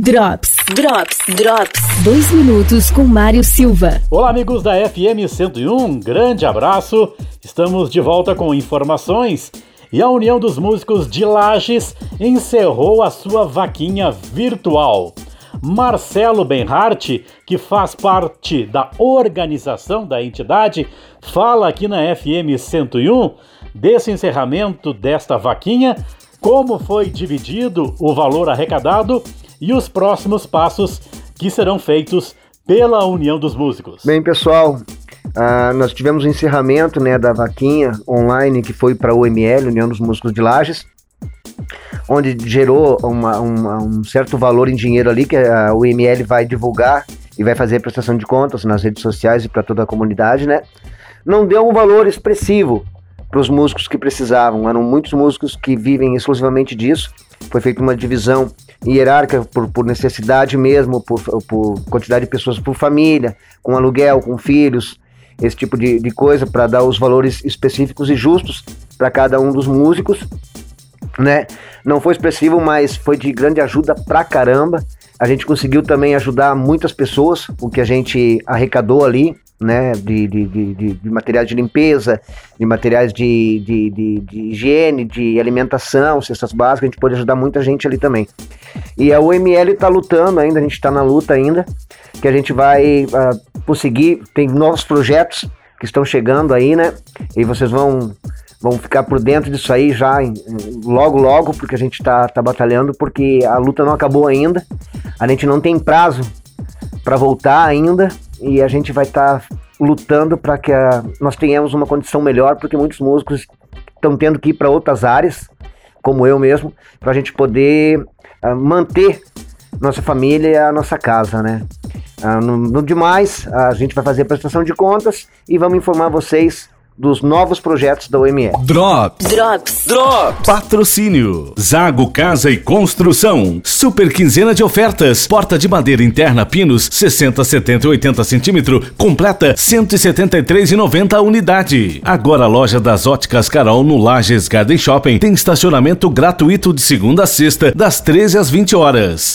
Drops, Drops, Drops. Dois minutos com Mário Silva. Olá, amigos da FM 101. Grande abraço. Estamos de volta com informações. E a União dos Músicos de Lages encerrou a sua vaquinha virtual. Marcelo Benhart, que faz parte da organização da entidade, fala aqui na FM 101 desse encerramento desta vaquinha, como foi dividido o valor arrecadado e os próximos passos que serão feitos pela União dos Músicos. Bem, pessoal, uh, nós tivemos o encerramento né, da vaquinha online que foi para a UML, União dos Músicos de Lages, onde gerou uma, uma, um certo valor em dinheiro ali que a UML vai divulgar e vai fazer a prestação de contas nas redes sociais e para toda a comunidade, né? Não deu um valor expressivo para os músicos que precisavam. Eram muitos músicos que vivem exclusivamente disso. Foi feita uma divisão hierárquica por, por necessidade mesmo, por, por, quantidade de pessoas por família, com aluguel, com filhos, esse tipo de, de coisa, para dar os valores específicos e justos para cada um dos músicos né? Não foi expressivo, mas foi de grande ajuda pra caramba. A gente conseguiu também ajudar muitas pessoas, o que a gente arrecadou ali, né? De, de, de, de materiais de limpeza, de materiais de, de, de, de, higiene, de alimentação, cestas básicas, a gente pôde ajudar muita gente ali também. E a UML está lutando ainda, a gente está na luta ainda, que a gente vai uh, conseguir, tem novos projetos que estão chegando aí, né? E vocês vão vamos ficar por dentro disso aí já logo, logo, porque a gente está tá batalhando, porque a luta não acabou ainda. A gente não tem prazo para voltar ainda e a gente vai estar tá lutando para que a, nós tenhamos uma condição melhor, porque muitos músicos estão tendo que ir para outras áreas, como eu mesmo, para a gente poder uh, manter nossa família e a nossa casa, né? Uh, no, no demais, a gente vai fazer a prestação de contas e vamos informar vocês dos novos projetos da OMS. Drops. Drops. Drops. Patrocínio. Zago Casa e Construção. Super quinzena de ofertas. Porta de madeira interna pinos 60, 70 e 80 centímetros. Completa 173,90 a unidade. Agora a loja das óticas Carol no Lages Garden Shopping tem estacionamento gratuito de segunda a sexta das 13 às 20 horas.